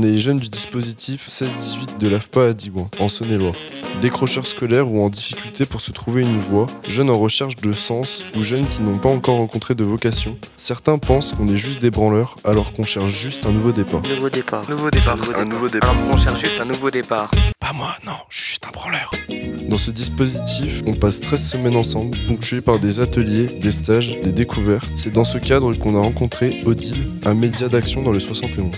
on est les jeunes du dispositif 16-18 de l'AFPA à Digoin, en Saône-et-Loire. Décrocheurs scolaires ou en difficulté pour se trouver une voie, jeunes en recherche de sens ou jeunes qui n'ont pas encore rencontré de vocation. Certains pensent qu'on est juste des branleurs alors qu'on cherche juste un nouveau départ. Nouveau départ. Nouveau départ. Un nouveau départ. Alors qu'on cherche juste un nouveau départ. Pas moi, non, je suis juste un branleur. Dans ce dispositif, on passe 13 semaines ensemble, ponctués par des ateliers, des stages, des découvertes. C'est dans ce cadre qu'on a rencontré Odile, un média d'action dans le 71.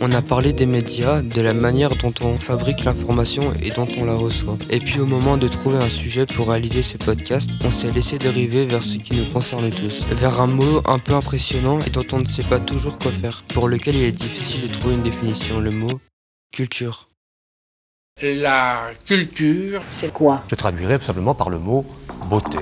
On a parlé des médias, de la manière dont on fabrique l'information et dont on la reçoit. Et puis au moment de trouver un sujet pour réaliser ce podcast, on s'est laissé dériver vers ce qui nous concerne tous. Vers un mot un peu impressionnant et dont on ne sait pas toujours quoi faire. Pour lequel il est difficile de trouver une définition. Le mot culture. La culture, C'est quoi? Je traduirais simplement par le mot beauté.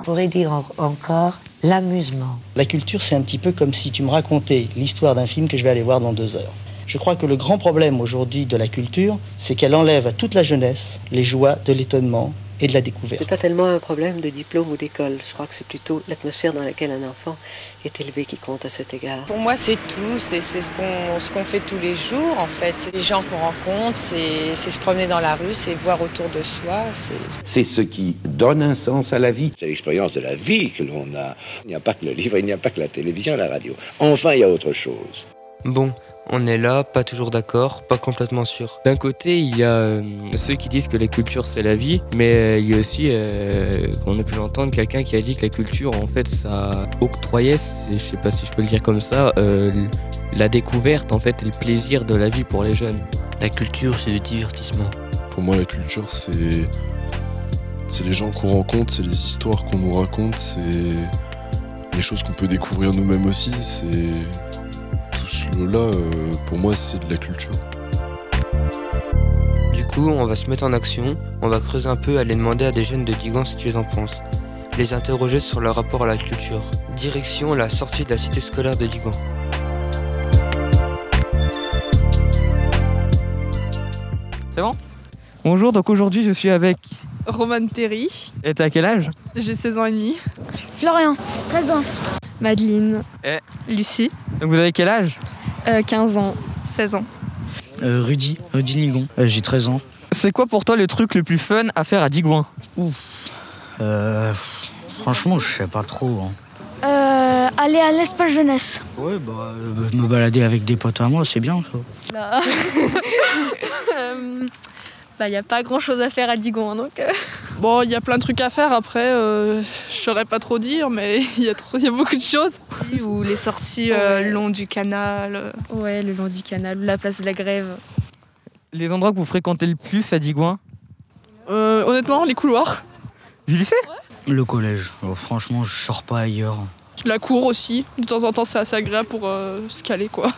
On pourrait dire en- encore l'amusement. La culture, c'est un petit peu comme si tu me racontais l'histoire d'un film que je vais aller voir dans deux heures. Je crois que le grand problème aujourd'hui de la culture, c'est qu'elle enlève à toute la jeunesse les joies de l'étonnement et de la découverte. C'est pas tellement un problème de diplôme ou d'école. Je crois que c'est plutôt l'atmosphère dans laquelle un enfant est élevé qui compte à cet égard. Pour moi, c'est tout. C'est c'est ce qu'on ce qu'on fait tous les jours, en fait. C'est les gens qu'on rencontre, c'est c'est se promener dans la rue, c'est voir autour de soi. c'est- c'est ce qui donne un sens à la vie. C'est l'expérience de la vie que l'on a. Il n'y a pas que le livre, il n'y a pas que la télévision, la radio. Enfin, il y a autre chose. Bon, on est là, pas toujours d'accord, pas complètement sûr. D'un côté, il y a euh, ceux qui disent que la culture c'est la vie, mais euh, il y a aussi, euh, on a pu l'entendre, quelqu'un qui a dit que la culture, en fait, ça octroyait, je sais pas si je peux le dire comme ça, euh, la découverte, en fait, et le plaisir de la vie pour les jeunes. La culture, c'est le divertissement. Pour moi, la culture, c'est. C'est les gens qu'on rencontre, c'est les histoires qu'on nous raconte, c'est les choses qu'on peut découvrir nous-mêmes aussi. C'est. Tout cela, euh, pour moi, c'est de la culture. Du coup, on va se mettre en action, on va creuser un peu, aller demander à des jeunes de Digan ce qu'ils en pensent. Les interroger sur leur rapport à la culture. Direction la sortie de la cité scolaire de Digan. C'est bon? Bonjour, donc aujourd'hui je suis avec. Romane Terry, Et t'as quel âge? J'ai 16 ans et demi. Florian, 13 ans. Madeleine. Eh. Lucie, Donc vous avez quel âge? 15 ans, 16 ans. Euh, Rudy, Rudy Nigon, j'ai 13 ans. C'est quoi pour toi le truc le plus fun à faire à Digoin? Euh, franchement, je sais pas trop. hein. Euh, aller à l'espace jeunesse. Ouais, bah, euh, me balader avec des potes à moi, c'est bien ça. Euh, bah, il n'y a pas grand chose à faire à Digon, donc. euh. Bon, il y a plein de trucs à faire après, euh, je saurais pas trop dire, mais il y, a trop- il y a beaucoup de choses. Ou les sorties euh, le long du canal. Ouais, le long du canal, ou la place de la grève. Les endroits que vous fréquentez le plus à Digoin Euh, honnêtement, les couloirs. Du lycée Le collège, Oh, franchement, je sors pas ailleurs. La cour aussi, de temps en temps, c'est assez agréable pour euh, se caler, quoi.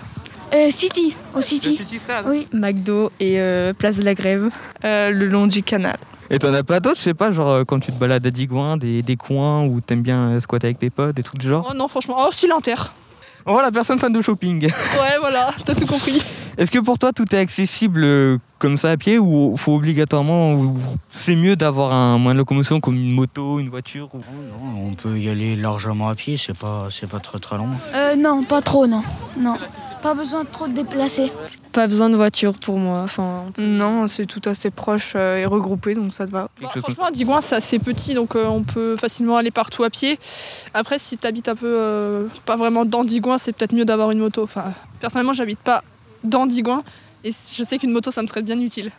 Euh, City, au City. Oui. McDo et euh, place de la grève, euh, le long du canal. Et t'en as pas d'autres, je sais pas, genre euh, quand tu te balades à Digoin, des, des coins où t'aimes bien squatter avec tes potes, des trucs du genre? Oh non, franchement, oh, si l'inter. Oh la personne fan de shopping Ouais, voilà, t'as tout compris. Est-ce que pour toi tout est accessible euh, comme ça à pied ou faut obligatoirement c'est mieux d'avoir un moyen de locomotion comme une moto, une voiture ou... Non, on peut y aller largement à pied, c'est pas, c'est pas très très long. Euh, non, pas trop, non. Non. Pas besoin de trop te déplacer. Pas besoin de voiture pour moi. Enfin, non, c'est tout assez proche euh, et regroupé, donc ça te va. Chose comme franchement, à Digoin, c'est assez petit, donc euh, on peut facilement aller partout à pied. Après, si tu habites un peu euh, pas vraiment dans Digoin, c'est peut-être mieux d'avoir une moto. Enfin, personnellement, j'habite pas dans Digoin, et je sais qu'une moto, ça me serait bien utile.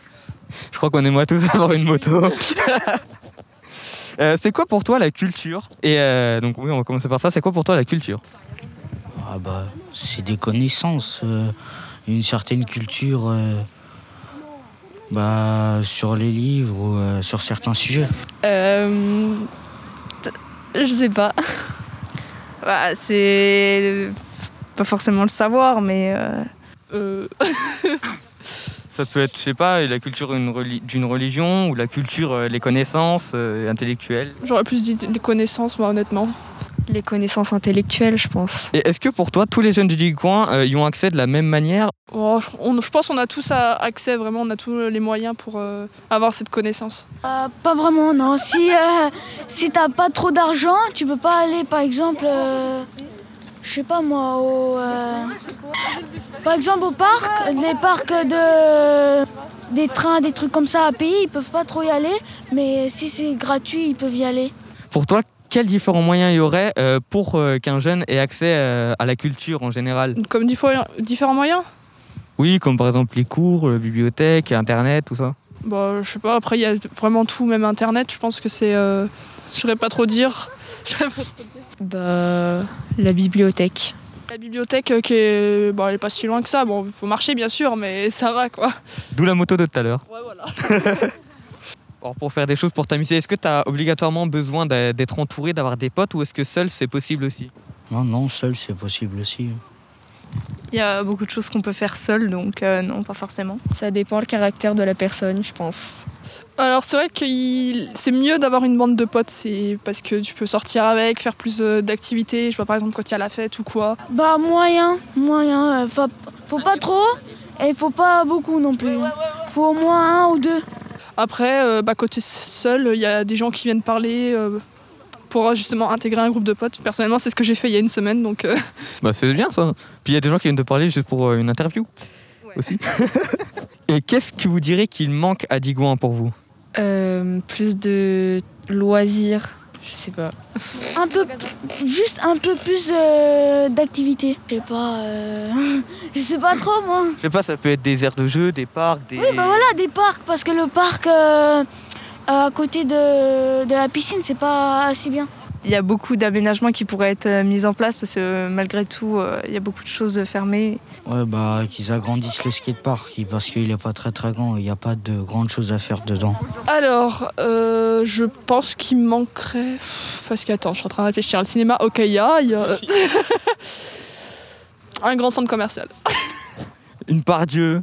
Je crois qu'on aimerait tous avoir une moto. Euh, c'est quoi pour toi la culture Et euh, donc oui, on va commencer par ça. C'est quoi pour toi la culture Ah bah, c'est des connaissances, euh, une certaine culture euh, bah, sur les livres ou euh, sur certains sujets. Euh, je sais pas. Bah, c'est pas forcément le savoir, mais. Euh... Ça peut être, je sais pas, la culture d'une reli- d'une religion ou la culture, euh, les connaissances euh, intellectuelles. J'aurais plus dit les connaissances, moi, honnêtement. Les connaissances intellectuelles, je pense. Et est-ce que pour toi, tous les jeunes du coin euh, y ont accès de la même manière? Oh, je- on- je pense qu'on a tous accès, vraiment, on a tous les moyens pour euh, avoir cette connaissance. Euh, pas vraiment, non. Si, euh, si t'as pas trop d'argent, tu peux pas aller, par exemple, euh, je sais pas moi, au, euh, par exemple au parc, les parcs de des trains, des trucs comme ça à payer, ils peuvent pas trop y aller, mais si c'est gratuit, ils peuvent y aller. Pour toi, quels différents moyens il y aurait euh, pour euh, qu'un jeune ait accès à la culture en général? Comme diffé- différents moyens? Oui, comme par exemple les cours, la bibliothèque, Internet, tout ça. Bah, je sais pas, après il y a vraiment tout, même internet, je pense que c'est. euh, je saurais pas trop dire. Je saurais pas trop dire. Bah, la bibliothèque. La bibliothèque euh, qui est. Bon, elle est pas si loin que ça. Bon, il faut marcher bien sûr, mais ça va quoi. D'où la moto de tout à l'heure. Ouais, voilà. Alors, pour faire des choses pour t'amuser, est-ce que tu as obligatoirement besoin d'être entouré, d'avoir des potes ou est-ce que seul c'est possible aussi? Non, non, seul c'est possible aussi. Il y a beaucoup de choses qu'on peut faire seul, donc euh, non, pas forcément. Ça dépend le caractère de la personne, je pense. Alors c'est vrai que c'est mieux d'avoir une bande de potes, c'est parce que tu peux sortir avec, faire plus d'activités. Je vois par exemple quand il y a la fête ou quoi. Bah moyen, moyen, euh, faut, faut pas trop et faut pas beaucoup non plus. Faut au moins un ou deux. Après, euh, bah, côté seul, il y a des gens qui viennent parler euh, pour justement intégrer un groupe de potes. Personnellement, c'est ce que j'ai fait il y a une semaine, donc euh, Bah c'est bien ça. Puis il y a des gens qui viennent te parler juste pour euh, une interview aussi. Et qu'est-ce que vous direz qu'il manque à Digoin pour vous? Euh, plus de loisirs, je sais pas. Un peu, juste un peu plus euh, d'activité. Je sais pas, euh, je sais pas trop moi. Je sais pas, ça peut être des aires de jeu, des parcs, des. Oui, bah voilà, des parcs, parce que le parc euh, à côté de, de la piscine, c'est pas assez bien. Il y a beaucoup d'aménagements qui pourraient être euh, mis en place parce que euh, malgré tout, euh, il y a beaucoup de choses fermées. Ouais, bah qu'ils agrandissent le skatepark parce qu'il est pas très très grand, il n'y a pas de grandes choses à faire dedans. Alors, euh, je pense qu'il manquerait. Parce que, attends, je suis en train de réfléchir. Le cinéma Okaya, il y a. un grand centre commercial. Une part Dieu.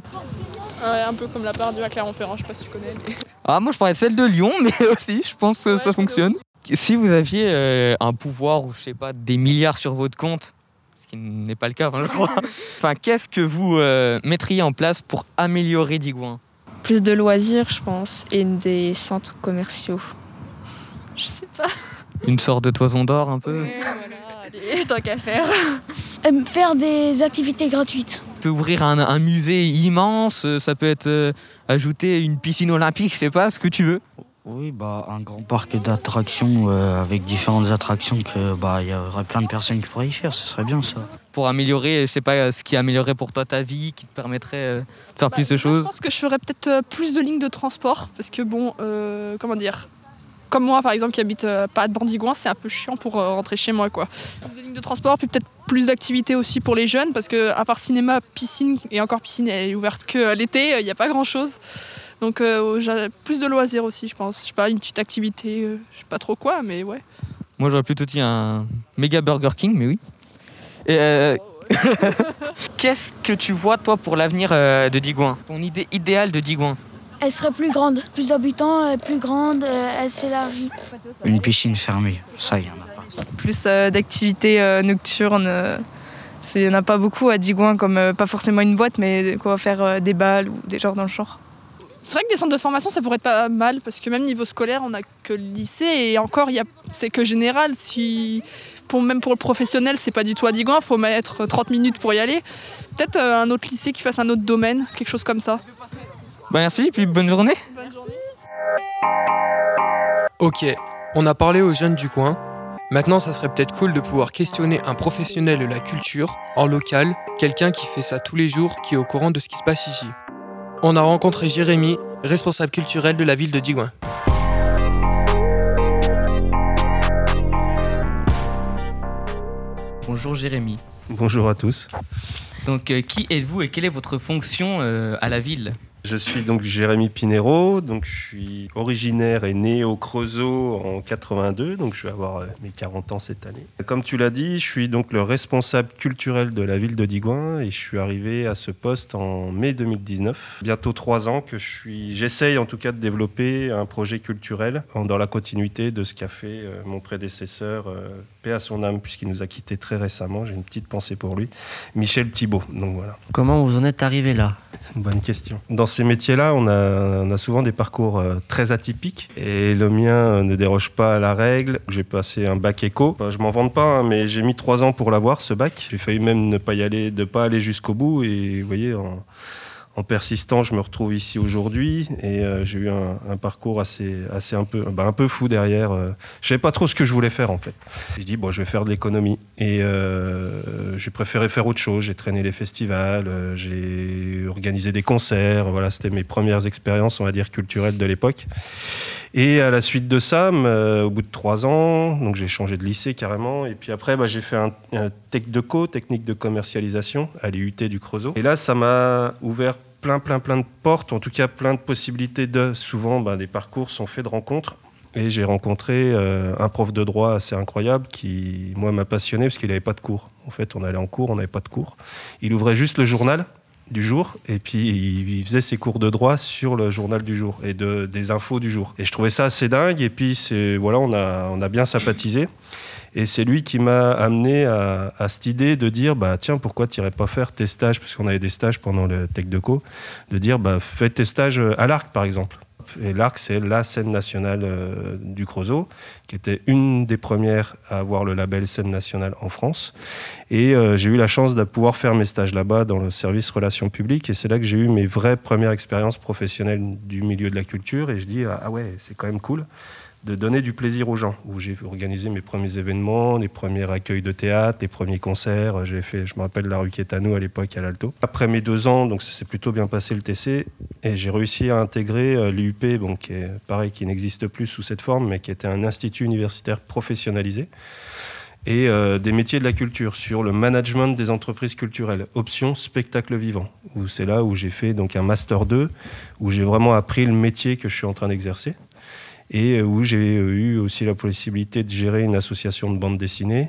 Ouais, un peu comme la part du à Clermont-Ferrand, je sais pas si tu connais. mais- Ah, moi je parlais de celle de Lyon, mais aussi, je pense que ça fonctionne. Si vous aviez euh, un pouvoir ou je sais pas, des milliards sur votre compte, ce qui n'est pas le cas, enfin, je crois, enfin, qu'est-ce que vous euh, mettriez en place pour améliorer Digoin? Plus de loisirs, je pense, et des centres commerciaux. Je sais pas. Une sorte de toison d'or un peu? Allez, tant qu'à faire. Euh, faire des activités gratuites. Ouvrir un, un musée immense, euh, ça peut être euh, ajouter une piscine olympique, je sais pas, ce que tu veux. Oui, bah un grand parc d'attractions euh, avec différentes attractions que bah il y aurait plein de personnes qui pourraient y faire, ce serait bien ça. Pour améliorer, je sais pas, ce qui améliorerait pour toi ta vie, qui te permettrait euh, de faire plus de Je choses. pense que je ferais peut-être plus de lignes de transport parce que bon, euh, comment dire comme moi par exemple qui habite euh, pas dans Digoin, c'est un peu chiant pour euh, rentrer chez moi quoi. Plus de lignes de transport, puis peut-être plus d'activités aussi pour les jeunes parce que à part cinéma, piscine et encore piscine elle est ouverte que euh, l'été, il n'y a pas grand chose. Donc plus de loisirs aussi, je pense. Je sais pas, une petite activité, je sais pas trop quoi, mais ouais. Moi j'aurais plutôt dit un méga Burger King, mais oui. Et, Qu'est-ce que tu vois toi pour l'avenir de Digoin? Ton idée idéale de Digoin? Elle serait plus grande, plus d'habitants, euh, plus grande, euh, elle s'élargit. Une piscine fermée, ça il y en a pas. Plus euh, d'activités euh, nocturnes. euh, parce qu'il y en a pas beaucoup à Digoin, comme euh, pas forcément une boîte, mais quoi faire euh, des balles ou des genres dans le genre. C'est vrai que des centres de formation, ça pourrait être pas mal, parce que même niveau scolaire, on a que le lycée, et encore, il y a- c'est que général. Si, pour, même pour le professionnel, c'est pas du tout à Digoin, il faut mettre 30 minutes pour y aller. Peut-être euh, un autre lycée qui fasse un autre domaine, quelque chose comme ça. Bah merci, puis bonne journée. Ok, on a parlé aux jeunes du coin. Maintenant, ça serait peut-être cool de pouvoir questionner un professionnel de la culture, en local, quelqu'un qui fait ça tous les jours, qui est au courant de ce qui se passe ici. On a rencontré Jérémy, responsable culturel de la ville de Digoin. Bonjour Jérémy. Bonjour à tous. Donc euh, qui êtes-vous et quelle est votre fonction euh, à la ville? Je suis donc Jérémy Pinero, donc je suis originaire et né au Creusot en 82, donc je vais avoir euh, mes 40 ans cette année. Comme tu l'as dit, je suis donc le responsable culturel de la ville de Digoin et je suis arrivé à ce poste en mai 2019. Bientôt trois ans que je suis, j'essaye en tout cas de développer un projet culturel dans la continuité de ce qu'a fait euh, mon prédécesseur, euh, paix à son âme puisqu'il nous a quittés très récemment. J'ai une petite pensée pour lui, Michel Thibault. Donc voilà. Comment vous en êtes arrivé là? Bonne question. Dans ces métiers-là, on a, souvent des parcours euh, très atypiques. Et le mien euh, ne déroge pas à la règle. J'ai passé un bac éco. Je m'en vante pas, hein, mais j'ai mis trois ans pour l'avoir, ce bac. J'ai failli même ne pas y aller, de pas aller jusqu'au bout. Et vous voyez, en, en persistant, je me retrouve ici aujourd'hui et euh, j'ai eu un, un, parcours assez, assez un peu, bah, un peu fou derrière. Euh. Je savais pas trop ce que je voulais faire en fait. J'ai dit bon, je vais faire de l'économie et euh, j'ai préféré faire autre chose. J'ai traîné les festivals, euh, j'ai organisé des concerts. Voilà, c'était mes premières expériences, on va dire culturelles de l'époque. Et à la suite de ça, au bout de trois ans, donc j'ai changé de lycée carrément. Et puis après, bah, j'ai fait un, un tech de co, technique de commercialisation, à l'IUT du Creusot. Et là, ça m'a ouvert plein, plein, plein de portes, en tout cas plein de possibilités de. Souvent, bah, des parcours sont faits de rencontres. Et j'ai rencontré euh, un prof de droit assez incroyable qui, moi, m'a passionné parce qu'il n'avait pas de cours. En fait, on allait en cours, on n'avait pas de cours. Il ouvrait juste le journal du jour et puis il faisait ses cours de droit sur le journal du jour et de, des infos du jour. Et je trouvais ça assez dingue et puis voilà, on a, on a bien sympathisé. Et c'est lui qui m'a amené à, à, cette idée de dire bah tiens pourquoi tu irais pas faire tes stages parce qu'on avait des stages pendant le Tech de Co de dire bah fais tes stages à l'Arc par exemple et l'Arc, c'est la scène nationale euh, du Creusot, qui était une des premières à avoir le label scène nationale en France. Et euh, j'ai eu la chance de pouvoir faire mes stages là-bas dans le service relations publiques. Et c'est là que j'ai eu mes vraies premières expériences professionnelles du milieu de la culture. Et je dis, ah ouais, c'est quand même cool de donner du plaisir aux gens, où j'ai organisé mes premiers événements, les premiers accueils de théâtre, les premiers concerts. J'ai fait, je me rappelle, la rue Quétano à l'époque à l'Alto. Après mes deux ans, donc ça s'est plutôt bien passé le TC, et j'ai réussi à intégrer euh, l'IUP, qui est pareil, qui n'existe plus sous cette forme, mais qui était un institut universitaire professionnalisé et euh, des métiers de la culture sur le management des entreprises culturelles, option spectacle vivant, où c'est là où j'ai fait donc un master 2, où j'ai vraiment appris le métier que je suis en train d'exercer et où j'ai eu aussi la possibilité de gérer une association de bande dessinée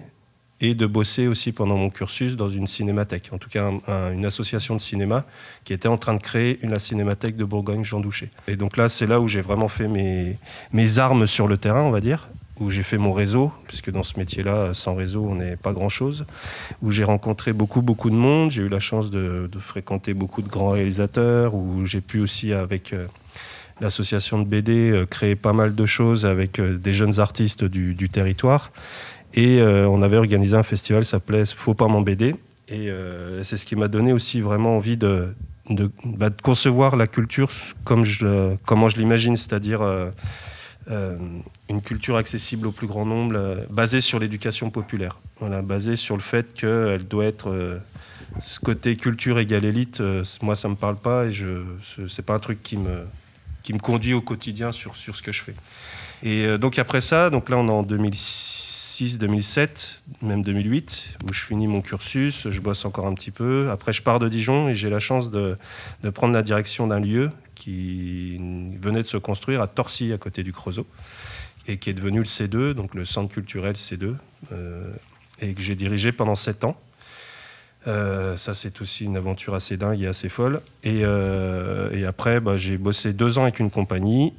et de bosser aussi pendant mon cursus dans une cinémathèque, en tout cas un, un, une association de cinéma qui était en train de créer une, la cinémathèque de Bourgogne Jean Douché. Et donc là, c'est là où j'ai vraiment fait mes, mes armes sur le terrain, on va dire, où j'ai fait mon réseau, puisque dans ce métier-là, sans réseau, on n'est pas grand-chose, où j'ai rencontré beaucoup, beaucoup de monde, j'ai eu la chance de, de, fréquenter beaucoup de grands réalisateurs, où j'ai pu aussi, avec... Euh, l'association de BD euh, créait pas mal de choses avec euh, des jeunes artistes du, territoire. Et euh, on avait organisé un festival, ça s'appelait Faut pas m'en BD. Et c'est ce qui m'a donné aussi vraiment envie bah, de, concevoir la culture comme je, comment je l'imagine, c'est-à-dire une culture accessible au plus grand nombre, basée sur l'éducation populaire. Basée sur le fait qu'elle doit être ce côté culture égale élite, moi ça me parle pas et je c'est pas un truc qui me qui me conduit au quotidien sur, sur ce que je fais. Et euh, donc après ça, donc là on est en 2006, 2007, même 2008, où je finis mon cursus, je bosse encore un petit peu. Après je pars de Dijon et j'ai la chance de, de, prendre la direction d'un lieu qui venait de se construire à Torcy, à côté du Creusot, et qui est devenu le C2, donc le centre culturel C2, euh, et que j'ai dirigé pendant sept ans. Euh, ça, c'est aussi une aventure assez dingue et assez folle. Et, euh, après, bah, j'ai bossé deux ans avec une compagnie.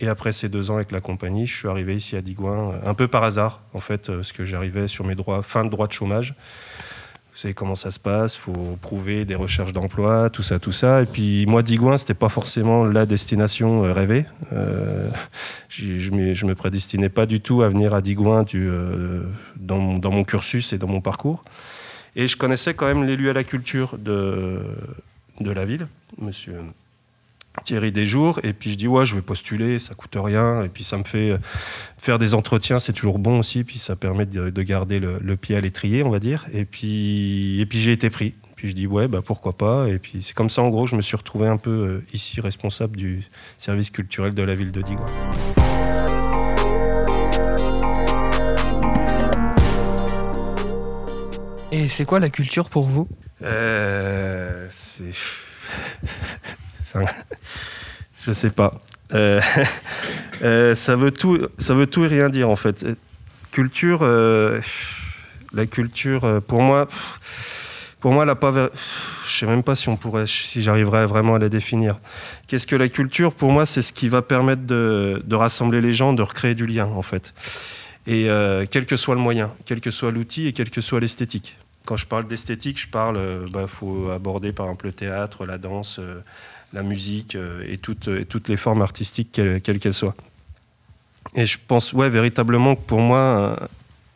Et après ces deux ans avec la compagnie, je suis arrivé ici à Digoin, un peu par hasard, en fait, parce que j'arrivais sur mes droits, fin de droit de chômage. Vous savez comment ça se passe, il faut prouver des recherches d'emploi, tout ça, tout ça. Et puis moi, Digoin, c'était pas forcément la destination euh, rêvée. Euh, je, je me prédestinais pas du tout à venir à Digoin euh, dans mon cursus et dans mon parcours. Et je connaissais quand même l'élu à la culture de, de la ville, monsieur Thierry Desjours. Et puis je dis, ouais, je vais postuler, ça coûte rien. Et puis ça me fait faire des entretiens, c'est toujours bon aussi. Puis ça permet de, de garder le, pied à l'étrier, on va dire. Et puis, et puis j'ai été pris. Puis je dis, ouais, bah pourquoi pas. Et puis c'est comme ça, en gros, je me suis retrouvé un peu ici responsable du service culturel de la ville de Digoin. Et c'est quoi la culture pour vous? Euh, C'est. Je sais pas. Euh, euh, ça, veut tout, ça veut tout et rien dire en fait. Culture, euh, la culture, pour moi, pour moi, pas. Je sais même pas si on pourrait, si j'arriverais vraiment à la définir. Qu'est-ce que la culture? Pour moi, c'est ce qui va permettre de, de, rassembler les gens, de recréer du lien en fait. Et quel que soit le moyen, quel que soit l'outil et quelle que soit l'esthétique. Quand je parle d'esthétique, je parle, euh, bah, faut aborder par exemple le théâtre, la danse, euh, la musique euh, et, toutes, les formes artistiques, quelles qu'elles soient. Et je pense, ouais, véritablement que pour moi,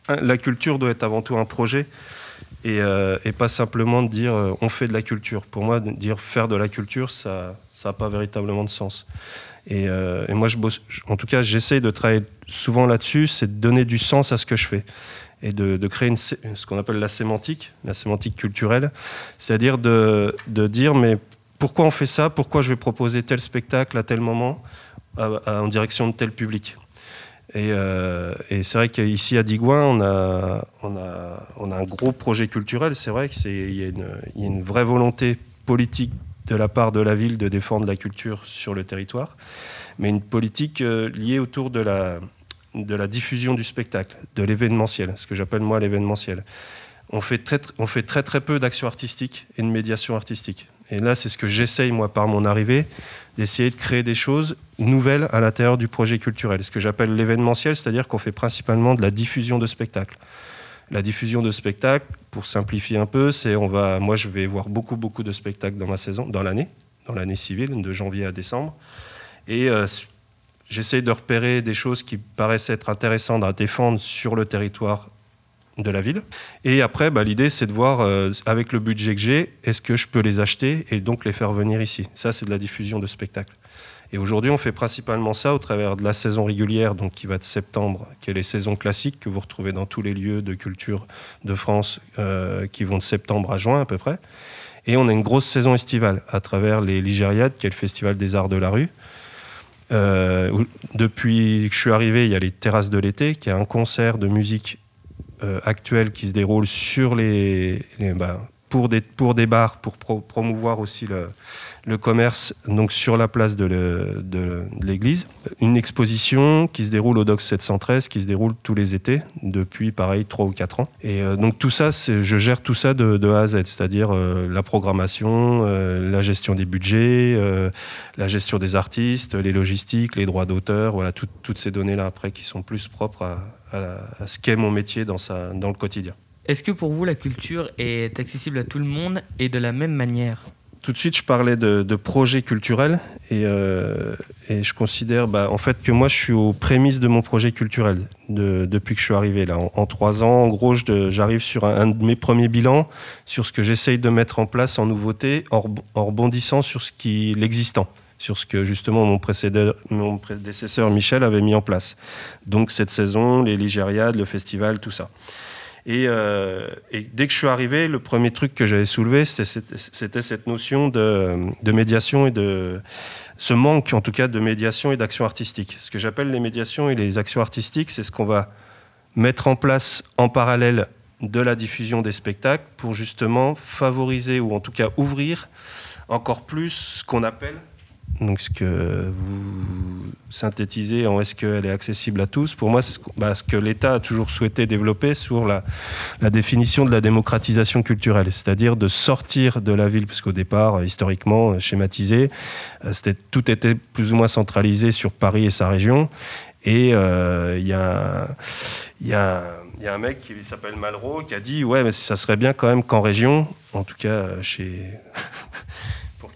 la culture doit être avant tout un projet et, pas simplement de dire on fait de la culture. Pour moi, dire faire de la culture, ça n'a pas véritablement de sens. Et, moi, en tout cas, j'essaie de travailler souvent là-dessus, c'est de donner du sens à ce que je fais et de, créer ce qu'on appelle la sémantique, la sémantique culturelle, c'est-à-dire de, dire mais pourquoi on fait ça, pourquoi je vais proposer tel spectacle à tel moment en direction de tel public? Et, euh, et c'est vrai qu'ici à Digoin, on a, un gros projet culturel. C'est vrai qu'il y, y, a une vraie volonté politique de la part de la ville de défendre la culture sur le territoire, mais une politique euh, liée autour de la, de la diffusion du spectacle, de l'événementiel, ce que j'appelle moi l'événementiel. On fait très, on fait très très peu d'actions artistiques et de médiation artistique. Et là, c'est ce que j'essaye, moi, par mon arrivée, d'essayer de créer des choses nouvelles à l'intérieur du projet culturel. Ce que j'appelle l'événementiel, c'est-à-dire qu'on fait principalement de la diffusion de spectacles. La diffusion de spectacles, pour simplifier un peu, c'est on va, moi, je vais voir beaucoup, beaucoup de spectacles dans ma saison, dans l'année, dans l'année civile, de janvier à décembre. Et euh, j'essaie de repérer des choses qui paraissent être intéressantes à défendre sur le territoire de la ville. Et après, bah, l'idée, c'est de voir, euh, avec le budget que j'ai, est-ce que je peux les acheter et donc les faire venir ici. Ça, c'est de la diffusion de spectacles. Et aujourd'hui, on fait principalement ça au travers de la saison régulière, donc qui va de septembre, qui est les saisons classiques que vous retrouvez dans tous les lieux de culture de France, euh, qui vont de septembre à juin à peu près. Et on a une grosse saison estivale à travers les Ligériades, qui est le festival des arts de la rue. Euh, depuis que je suis arrivé, il y a les terrasses de l'été, qui est un concert de musique euh, actuelle qui se déroule sur les, bah, pour, des, pour des bars, pour promouvoir aussi le, le commerce donc sur la place de l'église. Une exposition qui se déroule au DOC 713, qui se déroule tous les étés depuis pareil 3 ou 4 ans. Et euh, donc tout ça, je gère tout ça de, A à Z, c'est-à-dire euh, la programmation, euh, la gestion des budgets, la gestion des artistes, les logistiques, les droits d'auteur, voilà toutes ces données-là après qui sont plus propres à, à, ce qu'est mon métier dans, sa, dans le quotidien. Est-ce que pour vous la culture est accessible à tout le monde et de la même manière? Tout de suite, je parlais de, projet culturel et, euh, et je considère bah, en fait que moi, je suis aux prémices de mon projet culturel depuis que je suis arrivé là. En, trois ans, en gros, j'arrive sur un, de mes premiers bilans sur ce que j'essaye de mettre en place en nouveauté, en, rebondissant sur ce qui l'existant sur ce que justement mon prédécesseur Michel avait mis en place. Donc cette saison, les Ligériades, le festival, tout ça. Euh, et, dès que je suis arrivé, le premier truc que j'avais soulevé, c'était cette notion de, médiation et de ce manque, en tout cas, de médiation et d'action artistique. Ce que j'appelle les médiations et les actions artistiques, c'est ce qu'on va mettre en place en parallèle de la diffusion des spectacles pour justement favoriser ou en tout cas ouvrir encore plus ce qu'on appelle donc ce que vous synthétisez en est-ce qu'elle est accessible à tous, pour moi, ce bah, que l'État a toujours souhaité développer sur la, définition de la démocratisation culturelle, c'est-à-dire de sortir de la ville, puisqu'au départ, historiquement, schématisé, euh, tout était plus ou moins centralisé sur Paris et sa région. Et euh, il y, a, a, y, a, un mec qui s'appelle Malraux qui a dit Ouais, mais ça serait bien quand même qu'en région, en tout cas chez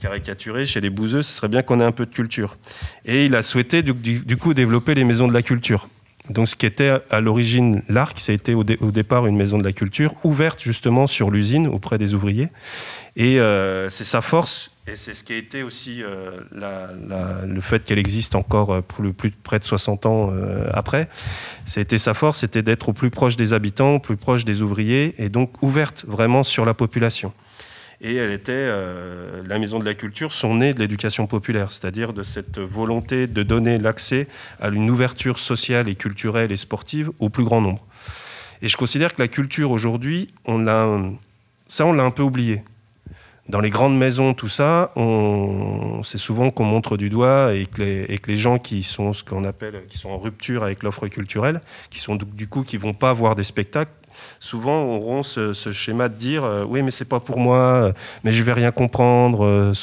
caricaturer, chez les bouseux, ce serait bien qu'on ait un peu de culture. Et il a souhaité du, coup développer les maisons de la culture. Donc ce qui était à l'origine l'Arc, ça a été au, départ une maison de la culture, ouverte justement sur l'usine auprès des ouvriers. Et euh, c'est sa force, et c'est ce qui a été aussi euh, le fait qu'elle existe encore euh, pour plus près de 60 ans après. C'était sa force, c'était d'être au plus proche des habitants, au plus proche des ouvriers, et donc ouverte vraiment sur la population et elle était euh, la maison de la culture, son nez de l'éducation populaire, c'est-à-dire de cette volonté de donner l'accès à une ouverture sociale et culturelle et sportive au plus grand nombre. Et je considère que la culture aujourd'hui, on a, ça on l'a un peu oublié. Dans les grandes maisons, tout ça, c'est souvent qu'on montre du doigt et que, les, et que les gens qui sont ce qu'on appelle, qui sont en rupture avec l'offre culturelle, qui sont du coup qui vont pas voir des spectacles, souvent auront ce, ce schéma de dire euh, oui mais c'est pas pour moi, euh, mais je vais rien comprendre, euh,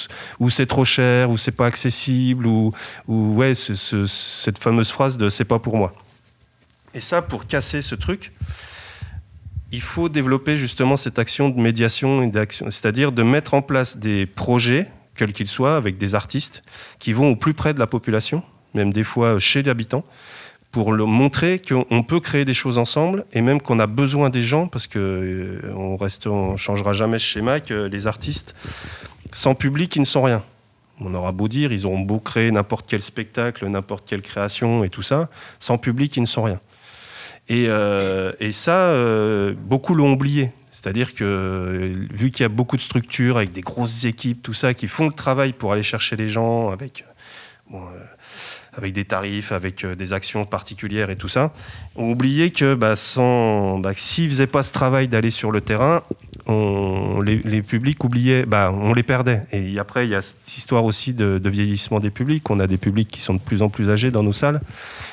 ou c'est trop cher, ou c'est pas accessible, ou, ou ouais cette fameuse phrase de c'est pas pour moi. Et ça, pour casser ce truc, il faut développer justement cette action de médiation c'est-à-dire de mettre en place des projets quel qu'il soit, avec des artistes qui vont au plus près de la population, même des fois chez l'habitant, pour le montrer qu'on peut créer des choses ensemble et même qu'on a besoin des gens parce que euh, on reste, on changera jamais ce schéma que les artistes sans public ils ne sont rien. On aura beau dire, ils auront beau créer n'importe quel spectacle, n'importe quelle création et tout ça, sans public ils ne sont rien. Et, euh, et ça, euh, beaucoup l'ont oublié. C'est-à-dire que vu qu'il y a beaucoup de structures avec des grosses équipes, tout ça, qui font le travail pour aller chercher les gens avec avec des tarifs, avec euh, des actions particulières et tout ça, ont oublié que bah, sans, bah, s'ils faisaient pas ce travail d'aller sur le terrain, on, les, les, publics oubliaient, bah, on les perdait. Et après, il y a cette histoire aussi de, de, vieillissement des publics. On a des publics qui sont de plus en plus âgés dans nos salles.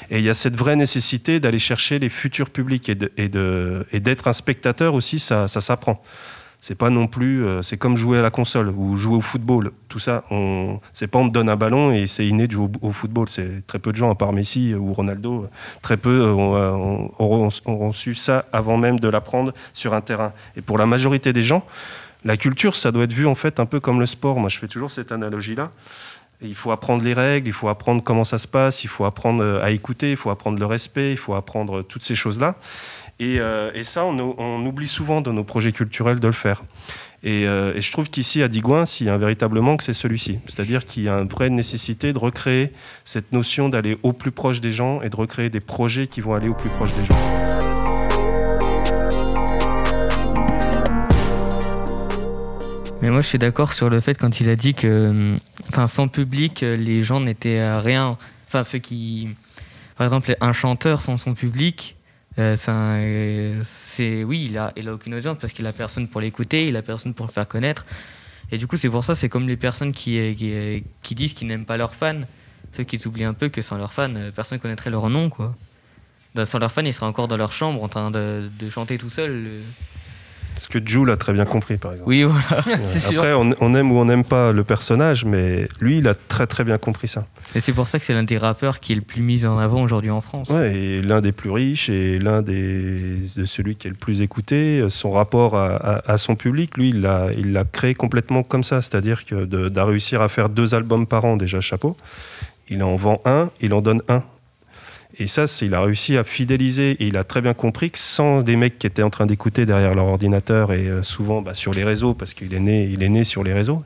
Et il y a cette vraie nécessité d'aller chercher les futurs publics et, de, et, de, et d'être un spectateur aussi, ça, ça s'apprend c'est pas non plus euh, c'est comme jouer à la console ou jouer au football. Tout ça on c'est pas on te donne un ballon et c'est inné de jouer au, football. C'est très peu de gens à part Messi ou Ronaldo très peu euh, ont, su ça avant même de l'apprendre sur un terrain. Et pour la majorité des gens la culture ça doit être vu en fait un peu comme le sport. Moi je fais toujours cette analogie là et il faut apprendre les règles, il faut apprendre comment ça se passe, il faut apprendre euh, à écouter, il faut apprendre le respect, il faut apprendre toutes ces choses-là. Et, euh, et ça, on, oublie souvent dans nos projets culturels de le faire. Et, euh, je trouve qu'ici, à Digoin, s'il y a un véritable manque, c'est celui-ci. C'est-à-dire qu'il y a une vraie nécessité de recréer cette notion d'aller au plus proche des gens et de recréer des projets qui vont aller au plus proche des gens. Mais moi, je suis d'accord sur le fait quand il a dit que, enfin, sans public, les gens n'étaient rien. Enfin, ceux qui, par exemple, un chanteur sans son public, euh, c'est oui, il a, il a aucune audience parce qu'il a personne pour l'écouter, il a personne pour le faire connaître. Et du coup, c'est pour ça, c'est comme les personnes qui, qui, qui disent qu'ils n'aiment pas leurs fans, ceux qui s'oublient un peu que sans leurs fans, personne connaîtrait leur nom, quoi. Sans leurs fans, ils seraient encore dans leur chambre en train de, de chanter tout seul. Ce que Jules a très bien compris, par exemple. Oui, voilà. Après, on, on, aime ou on n'aime pas le personnage, mais lui, il a très très bien compris ça. Et c'est pour ça que c'est l'un des rappeurs qui est le plus mis en avant aujourd'hui en France. Ouais, et l'un des plus riches et l'un des de celui qui est le plus écouté. Son rapport à, à, à son public, lui, il l'a il l'a créé complètement comme ça, c'est-à-dire que de, de réussir à faire deux albums par an, déjà chapeau. Il en vend un, il en donne un et ça, il a réussi à fidéliser et il a très bien compris que sans des mecs qui étaient en train d'écouter derrière leur ordinateur et euh, souvent bah, sur les réseaux, parce qu'il est né, il est né sur les réseaux.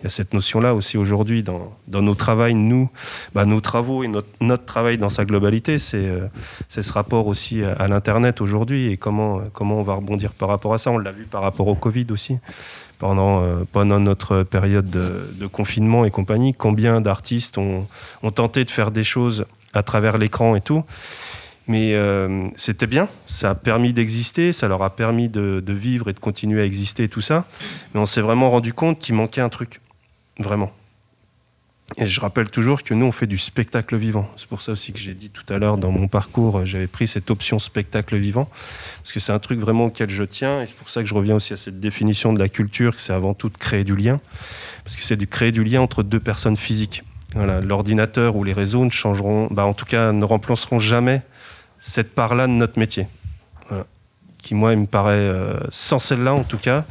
Il y a cette notion-là aussi aujourd'hui dans, nos travaux, nous, bah, nos travaux et notre, travail dans sa globalité, c'est euh, ce rapport aussi à, l'internet aujourd'hui et comment comment on va rebondir par rapport à ça. On l'a vu par rapport au Covid aussi pendant, euh, pendant notre période de, confinement et compagnie, combien d'artistes ont tenté de faire des choses à travers l'écran et tout. Mais euh, c'était bien, ça a permis d'exister, ça leur a permis de, de, vivre et de continuer à exister et tout ça. Mais on s'est vraiment rendu compte qu'il manquait un truc, vraiment. Et je rappelle toujours que nous, on fait du spectacle vivant. C'est pour ça aussi que j'ai dit tout à l'heure dans mon parcours, j'avais pris cette option spectacle vivant, parce que c'est un truc vraiment auquel je tiens, et c'est pour ça que je reviens aussi à cette définition de la culture, que c'est avant tout de créer du lien, parce que c'est de créer du lien entre deux personnes physiques. L'ordinateur ou les réseaux ne changeront, bah en tout cas, ne remplaceront jamais cette part-là de notre métier. Qui, moi, il me paraît, euh, sans celle-là, en tout cas,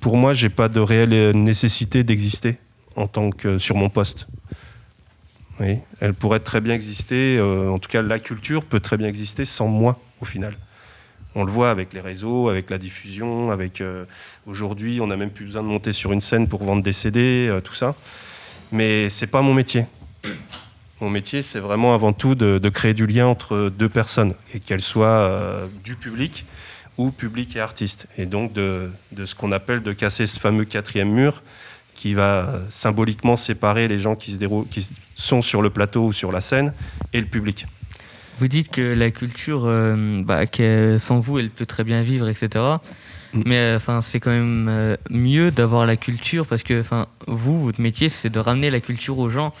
pour moi, j'ai pas de réelle nécessité d'exister en tant que sur mon poste. Elle pourrait très bien exister, euh, en tout cas, la culture peut très bien exister sans moi, au final. On le voit avec les réseaux, avec la diffusion, avec euh, aujourd'hui, on n'a même plus besoin de monter sur une scène pour vendre des CD, euh, tout ça mais c'est pas mon métier. Mon métier, c'est vraiment avant tout de, créer du lien entre deux personnes, et qu'elles soient euh, du public ou public et artiste. Et donc de, ce qu'on appelle de casser ce fameux quatrième mur qui va symboliquement séparer les gens qui sont sur le plateau ou sur la scène et le public. Vous dites que la culture, euh, bah, sans vous, elle peut très bien vivre, etc. Mais enfin, c'est quand même euh, mieux d'avoir la culture parce que enfin, vous, votre métier, c'est de ramener la culture aux gens.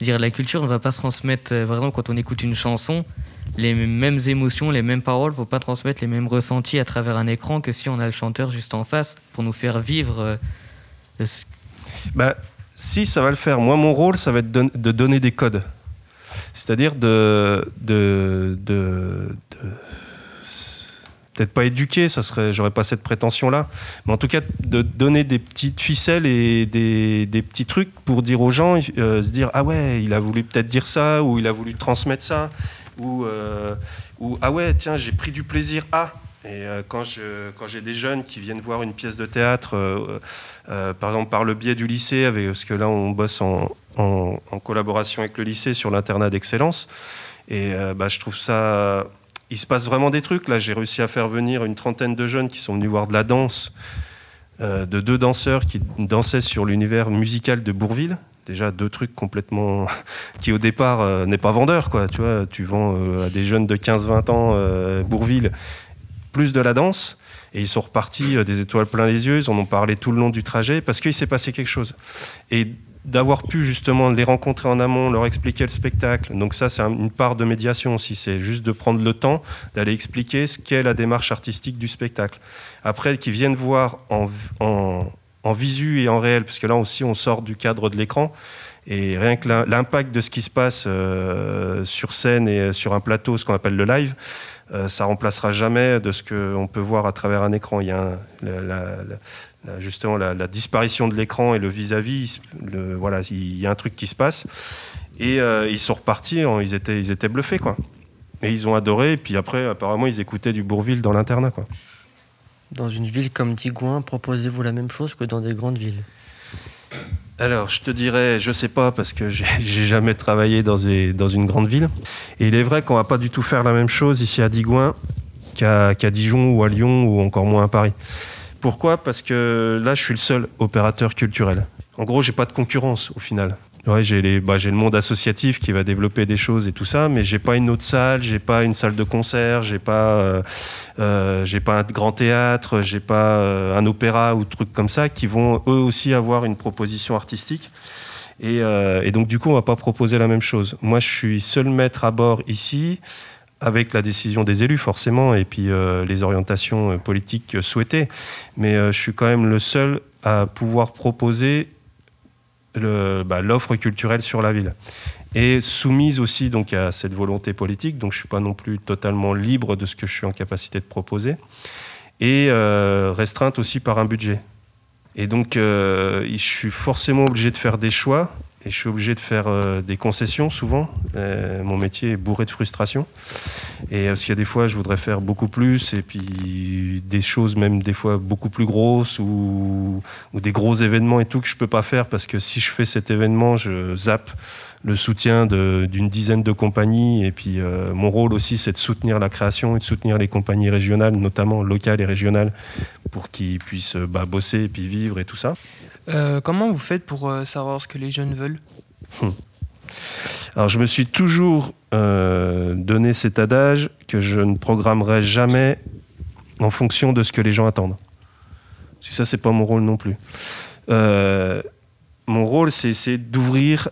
Dire la culture ne va pas se transmettre. Euh, par exemple, quand on écoute une chanson, les mêmes émotions, les mêmes paroles, faut pas transmettre les mêmes ressentis à travers un écran que si on a le chanteur juste en face pour nous faire vivre. Euh, bah, si ça va le faire. Moi, mon rôle, ça va être de, de donner des codes. C'est-à-dire de, de, de, de peut-être pas éduqué, ça serait, j'aurais pas cette prétention-là, mais en tout cas de donner des petites ficelles et des, petits trucs pour dire aux gens, euh, se dire ah ouais, il a voulu peut-être dire ça ou il a voulu transmettre ça ou, euh, ou ah ouais tiens j'ai pris du plaisir à. Et euh, quand, je, quand j'ai des jeunes qui viennent voir une pièce de théâtre, par exemple par le biais du lycée, avec, parce que là on bosse en, en, en collaboration avec le lycée sur l'internat d'excellence, et bah, je trouve ça il se passe vraiment des trucs. Là, j'ai réussi à faire venir une trentaine de jeunes qui sont venus voir de la danse, euh, de deux danseurs qui dansaient sur l'univers musical de Bourville. Déjà deux trucs complètement qui au départ euh, n'est pas vendeur quoi. Tu vois, tu vends euh, à des jeunes de 15-20 ans Bourville plus de la danse. Et ils sont repartis des étoiles plein les yeux, ils en ont parlé tout le long du trajet parce qu'il s'est passé quelque chose. Et d'avoir pu justement les rencontrer en amont, leur expliquer le spectacle. Donc ça, c'est une part de médiation aussi. C'est juste de prendre le temps d'aller expliquer ce qu'est la démarche artistique du spectacle. Après, qu'ils viennent voir en, en, visu et en réel, parce que là aussi, on sort du cadre de l'écran. Et rien que l'impact de ce qui se passe euh, sur scène et sur un plateau, ce qu'on appelle le live, euh, ça remplacera jamais de ce qu'on peut voir à travers un écran. Il y a la, justement la, disparition de l'écran et le vis-à-vis, voilà, il y a un truc qui se passe. Et euh, ils sont repartis, ils étaient, ils étaient bluffés, quoi. Et ils ont adoré, et puis après, apparemment, ils écoutaient du Bourville dans l'internat, quoi. Dans une ville comme Digoin, proposez-vous la même chose que dans des grandes villes? Alors, je te dirais, je sais pas, parce que j'ai jamais travaillé dans, dans, une grande ville. Et il est vrai qu'on va pas du tout faire la même chose ici à Digoin qu'à Dijon ou à Lyon ou encore moins à Paris. Pourquoi? Parce que là, je suis le seul opérateur culturel. En gros, j'ai pas de concurrence au final. Ouais, j'ai bah, le monde associatif qui va développer des choses et tout ça, mais j'ai pas une autre salle, j'ai pas une salle de concert, j'ai pas, euh, euh pas un grand théâtre, j'ai pas euh, un opéra ou trucs comme ça qui vont eux aussi avoir une proposition artistique. Et, et donc du coup, on va pas proposer la même chose. Moi, je suis seul maître à bord ici avec la décision des élus forcément et puis euh, les orientations euh, politiques souhaitées. Mais euh, je suis quand même le seul à pouvoir proposer bah, l'offre culturelle sur la ville et soumise aussi donc à cette volonté politique. Donc je suis pas non plus totalement libre de ce que je suis en capacité de proposer et restreinte aussi par un budget. Et donc je suis forcément obligé de faire des choix et je suis obligé de faire euh, des concessions souvent. Euh, mon métier est bourré de frustration. Et parce qu'il y a des fois, je voudrais faire beaucoup plus, et puis des choses même des fois beaucoup plus grosses, ou, des gros événements et tout que je peux pas faire parce que si je fais cet événement, je zappe le soutien d'une dizaine de compagnies. Et puis euh, mon rôle aussi, c'est de soutenir la création et de soutenir les compagnies régionales, notamment locales et régionales, pour qu'ils puissent bah, bosser et puis vivre et tout ça. Euh, comment vous faites pour euh, savoir ce que les jeunes veulent? Alors je me suis toujours euh, donné cet adage que je ne programmerai jamais en fonction de ce que les gens attendent. Parce que ça, c'est pas mon rôle non plus. mon rôle, c'est d'ouvrir,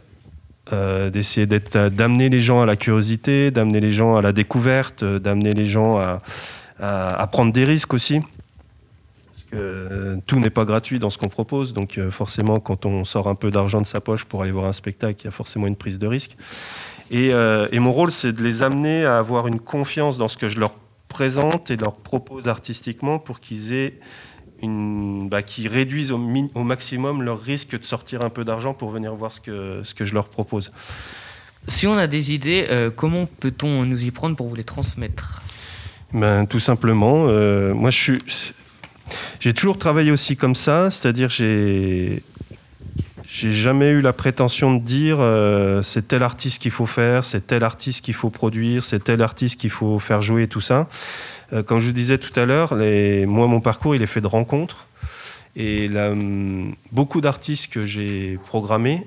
d'essayer d'amener les gens à la curiosité, d'amener les gens à la découverte, d'amener les gens à prendre des risques aussi. Euh, tout n'est pas gratuit dans ce qu'on propose, donc euh, forcément, quand on sort un peu d'argent de sa poche pour aller voir un spectacle, il y a forcément une prise de risque. Et, euh, mon rôle, c'est de les amener à avoir une confiance dans ce que je leur présente et leur propose artistiquement pour qu'ils aient une, bah, qui réduisent au, au, maximum leur risque de sortir un peu d'argent pour venir voir ce que, ce que je leur propose. Si on a des idées, comment peut-on nous y prendre pour vous les transmettre? Ben, Tout simplement, moi je suis j'ai toujours travaillé aussi comme ça, c'est-à-dire j'ai j'ai jamais eu la prétention de dire euh, c'est tel artiste qu'il faut faire, c'est tel artiste qu'il faut produire, c'est tel artiste qu'il faut faire jouer, tout ça. Euh, comme je vous disais tout à l'heure, moi mon parcours il est fait de rencontres et beaucoup d'artistes que j'ai programmés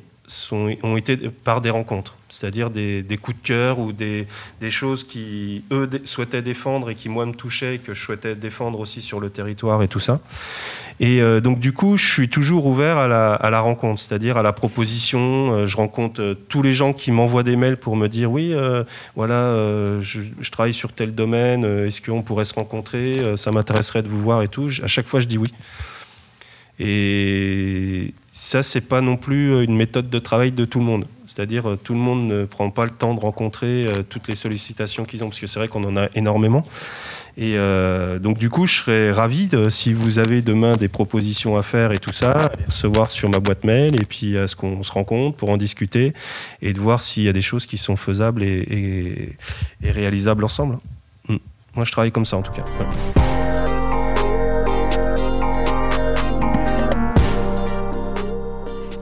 ont été par des rencontres, c'est-à-dire des, coups de cœur ou des, choses qui, eux, souhaitaient défendre et qui, moi, me touchaient et que je souhaitais défendre aussi sur le territoire et tout ça. Et euh, donc, du coup, je suis toujours ouvert à la, rencontre, c'est-à-dire à la proposition. Euh, je rencontre euh, tous les gens qui m'envoient des mails pour me dire oui, voilà, je, je, travaille sur tel domaine, est-ce qu'on pourrait se rencontrer Ça m'intéresserait de vous voir et tout. À chaque fois, je dis oui. Et ça, c'est pas non plus euh, une méthode de travail de tout le monde. C'est-à-dire, euh, tout le monde ne prend pas le temps de rencontrer euh, toutes les sollicitations qu'ils ont, parce que c'est vrai qu'on en a énormément. Et donc du coup, je serais ravi de, si vous avez demain des propositions à faire et tout ça, à recevoir sur ma boîte mail et puis à ce qu'on se rencontre pour en discuter et de voir s'il y a des choses qui sont faisables et, réalisables ensemble. Mm. Moi, je travaille comme ça en tout cas.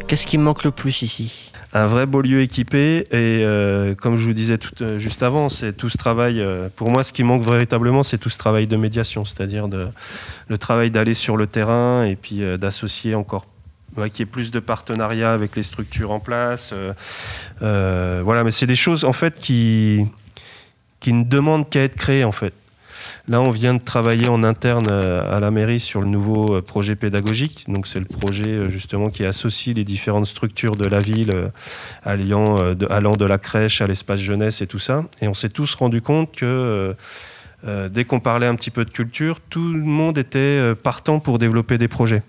Qu'est-ce qui me manque le plus ici un vrai beau lieu équipé et euh, comme je vous disais tout, euh, juste avant, c'est tout ce travail. euh, pour moi, ce qui manque véritablement, c'est tout ce travail de médiation, c'est-à-dire le travail d'aller sur le terrain et puis d'associer encore. qu'il y ait plus de partenariats avec les structures en place. voilà, mais c'est des choses en fait qui, qui ne demandent qu'à être créées en fait. Là, on vient de travailler en interne euh, à la mairie sur le nouveau euh, projet pédagogique. Donc, c'est le projet euh, justement qui associe les différentes structures de la ville, allant de la crèche à l'espace jeunesse et tout ça. Et on s'est tous rendu compte que dès qu'on parlait un petit peu de culture, tout le monde était partant pour développer des projets.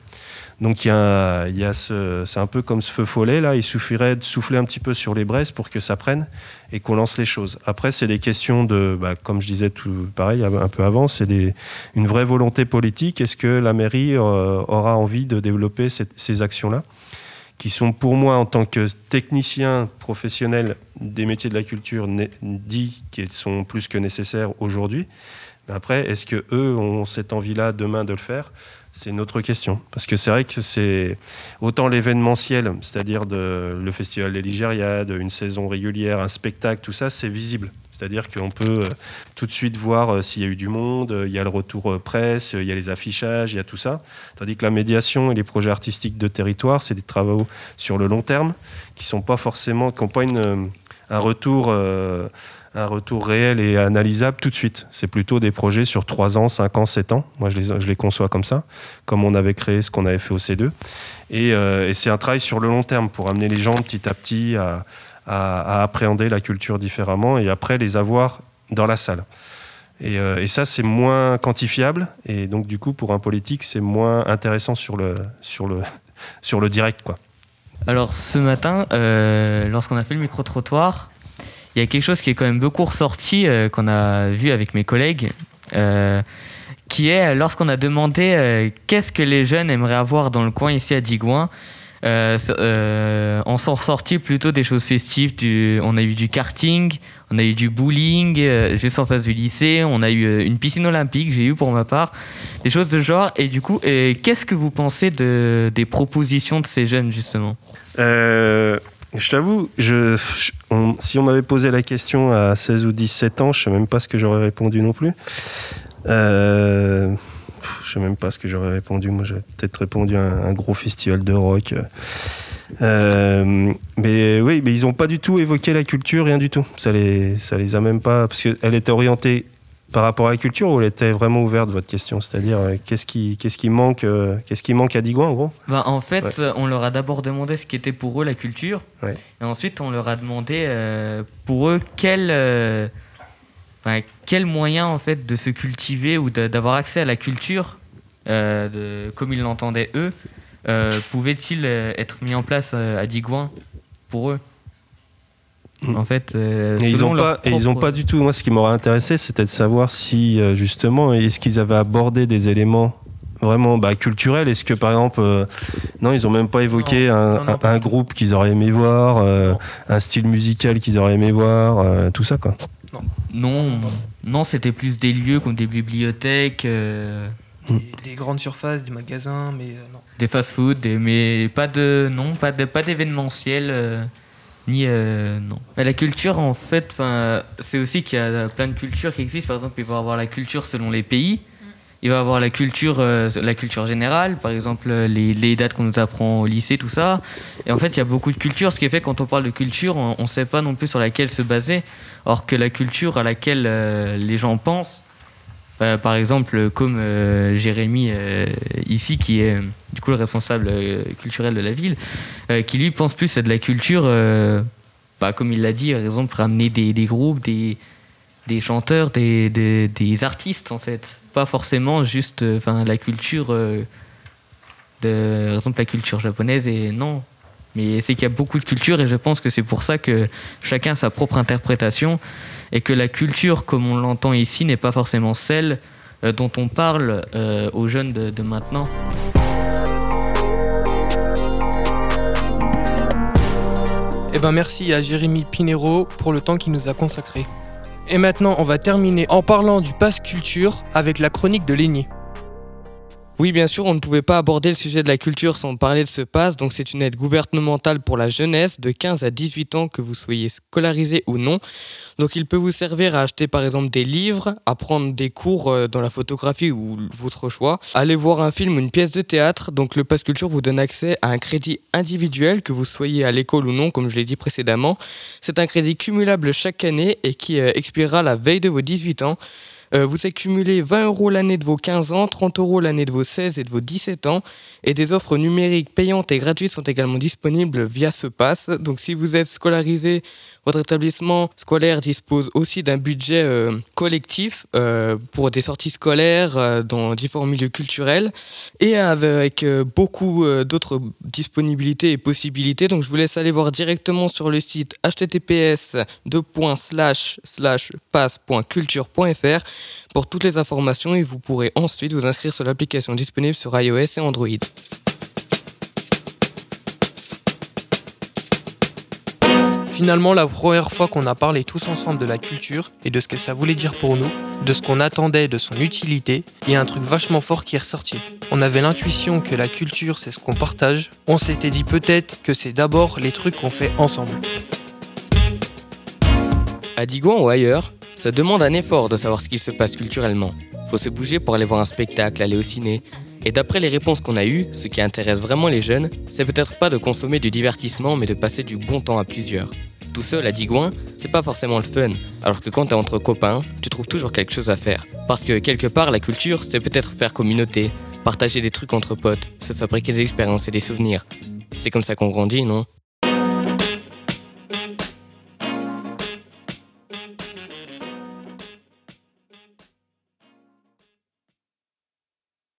Donc il y a, ce, c'est un peu comme ce feu follet là. Il suffirait de souffler un petit peu sur les braises pour que ça prenne et qu'on lance les choses. Après c'est des questions de, bah, comme je disais tout pareil un peu avant, c'est des, une vraie volonté politique. Est-ce que la mairie euh, aura envie de développer ces actions là, qui sont pour moi en tant que technicien professionnel des métiers de la culture dit qu'elles sont plus que nécessaires aujourd'hui. Après, est-ce que eux ont cette envie-là demain de le faire? C'est une autre question. Parce que c'est vrai que c'est autant l'événementiel, c'est-à-dire le festival des Ligériades, une saison régulière, un spectacle, tout ça, c'est visible. C'est-à-dire qu'on peut euh, tout de suite voir euh, s'il y a eu du monde, euh, il y a le retour presse, il y a les affichages, il y a tout ça. Tandis que la médiation et les projets artistiques de territoire, c'est des travaux sur le long terme qui sont pas forcément, qui n'ont pas un retour. Un retour réel et analysable tout de suite. C'est plutôt des projets sur 3 ans, 5 ans, 7 ans. Moi, je les, je les conçois comme ça, comme on avait créé ce qu'on avait fait au C2. Et, euh, et c'est un travail sur le long terme pour amener les gens petit à petit à, appréhender la culture différemment et après les avoir dans la salle. Et, euh, et ça, c'est moins quantifiable. Et donc, du coup, pour un politique, c'est moins intéressant sur le, sur le, sur le direct. Quoi. Alors ce matin, euh, lorsqu'on a fait le micro-trottoir, il y a quelque chose qui est quand même beaucoup ressorti, euh, qu'on a vu avec mes collègues, euh, qui est lorsqu'on a demandé euh, qu'est-ce que les jeunes aimeraient avoir dans le coin ici à Digoin, on s'en ressortit plutôt des choses festives. On a eu du karting, on a eu du bowling juste en face du lycée, on a eu une piscine olympique, j'ai eu pour ma part, des choses de genre. Et du coup, qu'est-ce que vous pensez de, des propositions de ces jeunes justement? Je t'avoue, si on m'avait posé la question à 16 ou 17 ans, je sais même pas ce que j'aurais répondu non plus. Euh, je sais même pas ce que j'aurais répondu. Moi, j'aurais peut-être répondu à un, gros festival de rock. Euh, mais oui, mais ils ont pas du tout évoqué la culture, rien du tout. Ça les, ça les a même pas, parce qu'elle était orientée par rapport à la culture ou elle était vraiment ouverte votre question, c'est-à-dire euh, qu'est-ce qui, qu'est-ce qui manque, euh, qu'est-ce qui manque à Digoin en gros? Ben, en fait, Ouais. euh, on leur a d'abord demandé ce qu'était pour eux la culture. Ouais. Et ensuite, on leur a demandé euh, pour eux quel, ben, quel moyen en fait, de se cultiver ou d'a- d'avoir accès à la culture, de, comme ils l'entendaient eux, pouvait-il être mis en place à Digoin pour eux? En fait, euh, Et ils selon ont leur pas, et ils ont propre- pas du tout. Moi, ce qui m'aurait intéressé, c'était de savoir si euh, justement, est-ce qu'ils avaient abordé des éléments vraiment bah, culturels. Est-ce que par exemple, euh, non, ils ont même pas évoqué un, un- un groupe qu'ils auraient aimé voir, euh, un style musical qu'ils auraient aimé voir, tout ça quoi. Non, non, c'était plus des lieux comme des bibliothèques. euh, Des grandes surfaces, des magasins, mais non. Des fast-food, mais pas de non, pas de pas d'événementiel ni euh, non. Mais la culture en fait, c'est aussi qu'il y a plein de cultures qui existent. Par exemple, il va y avoir la culture selon les pays. Il va y avoir la culture, euh, la culture générale, par exemple euh, les, les dates qu'on nous apprend au lycée, tout ça. Et en fait, il y a beaucoup de cultures, ce qui fait que quand on parle de culture, on ne sait pas non plus sur laquelle se baser. Or que la culture à laquelle les gens pensent, bah, par exemple, comme euh, Jérémy euh, ici, qui est euh, du coup le responsable euh, culturel de la ville, euh, qui lui pense plus à de la culture, euh, bah, comme il l'a dit, par exemple, ramener des, groupes, des, des chanteurs, des, des, artistes en fait. Pas forcément juste euh, enfin la culture, euh, par exemple la culture japonaise, et non. Mais c'est qu'il y a beaucoup de cultures et je pense que c'est pour ça que chacun a sa propre interprétation et que la culture comme on l'entend ici n'est pas forcément celle euh, dont on parle euh, aux jeunes de, maintenant. Eh ben merci à Jérémy Pinero pour le temps qu'il nous a consacré. Et maintenant, on va terminer en parlant du pass culture avec la chronique de Léni. Oui, bien sûr, on ne pouvait pas aborder le sujet de la culture sans parler de ce pass. Donc, c'est une aide gouvernementale pour la jeunesse de 15 à 18 ans, que vous soyez scolarisé ou non. Donc, il peut vous servir à acheter par exemple des livres, à prendre des cours euh, dans la photographie ou votre choix, aller voir un film ou une pièce de théâtre. Donc, le pass culture vous donne accès à un crédit individuel, que vous soyez à l'école ou non, comme je l'ai dit précédemment. C'est un crédit cumulable chaque année et qui euh, expirera la veille de vos 18 ans. Euh, vous accumulez 20 euros l'année de vos 15 ans, 30 euros l'année de vos 16 et de vos 17 ans. Et des offres numériques payantes et gratuites sont également disponibles via ce pass. Donc si vous êtes scolarisé, votre établissement scolaire dispose aussi d'un budget euh, collectif euh, pour des sorties scolaires euh, dans différents milieux culturels et avec beaucoup d'autres disponibilités et possibilités. Donc je vous laisse aller voir directement sur le site https pass.culture.fr pour toutes les informations et vous pourrez ensuite vous inscrire sur l'application disponible sur iOS et Android. Finalement, la première fois qu'on a parlé tous ensemble de la culture et de ce que ça voulait dire pour nous, de ce qu'on attendait de son utilité, il y a un truc vachement fort qui est ressorti. On avait l'intuition que la culture c'est ce qu'on partage. On s'était dit peut-être que c'est d'abord les trucs qu'on fait ensemble. À Digoin ou ailleurs, ça demande un effort de savoir ce qu'il se passe culturellement. Faut se bouger pour aller voir un spectacle, aller au ciné. Et d'après les réponses qu'on a eues, ce qui intéresse vraiment les jeunes, c'est peut-être pas de consommer du divertissement, mais de passer du bon temps à plusieurs. Tout seul à Digoin, c'est pas forcément le fun, alors que quand t'es entre copains, tu trouves toujours quelque chose à faire. Parce que quelque part, la culture, c'est peut-être faire communauté, partager des trucs entre potes, se fabriquer des expériences et des souvenirs. C'est comme ça qu'on grandit, non?